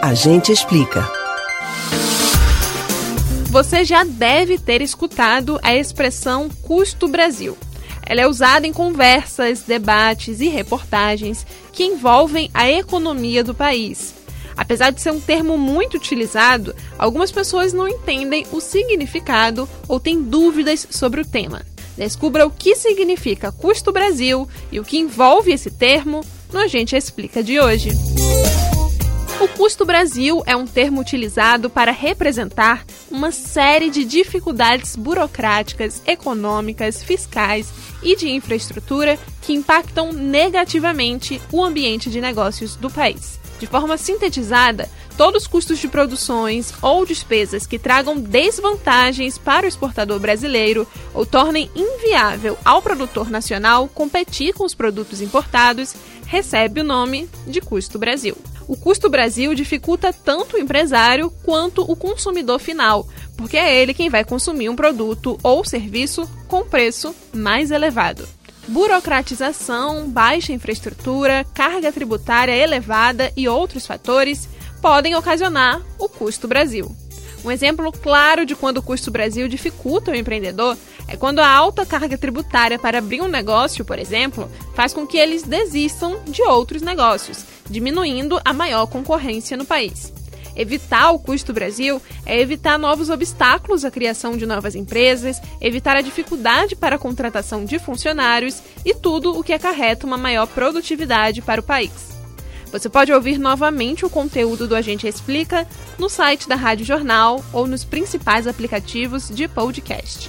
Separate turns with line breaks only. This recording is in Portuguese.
A gente explica.
Você já deve ter escutado a expressão custo Brasil. Ela é usada em conversas, debates e reportagens que envolvem a economia do país. Apesar de ser um termo muito utilizado, algumas pessoas não entendem o significado ou têm dúvidas sobre o tema. Descubra o que significa custo Brasil e o que envolve esse termo no A Gente Explica de hoje. O custo Brasil é um termo utilizado para representar uma série de dificuldades burocráticas, econômicas, fiscais e de infraestrutura que impactam negativamente o ambiente de negócios do país. De forma sintetizada, todos os custos de produções ou despesas que tragam desvantagens para o exportador brasileiro ou tornem inviável ao produtor nacional competir com os produtos importados recebe o nome de custo Brasil o custo Brasil dificulta tanto o empresário quanto o consumidor final, porque é ele quem vai consumir um produto ou serviço com preço mais elevado. Burocratização, baixa infraestrutura, carga tributária elevada e outros fatores podem ocasionar o custo Brasil. Um exemplo claro de quando o custo Brasil dificulta o empreendedor é quando a alta carga tributária para abrir um negócio, por exemplo, faz com que eles desistam de outros negócios, diminuindo a maior concorrência no país. Evitar o custo Brasil é evitar novos obstáculos à criação de novas empresas, evitar a dificuldade para a contratação de funcionários e tudo o que acarreta uma maior produtividade para o país. Você pode ouvir novamente o conteúdo do Agente Explica no site da Rádio Jornal ou nos principais aplicativos de podcast: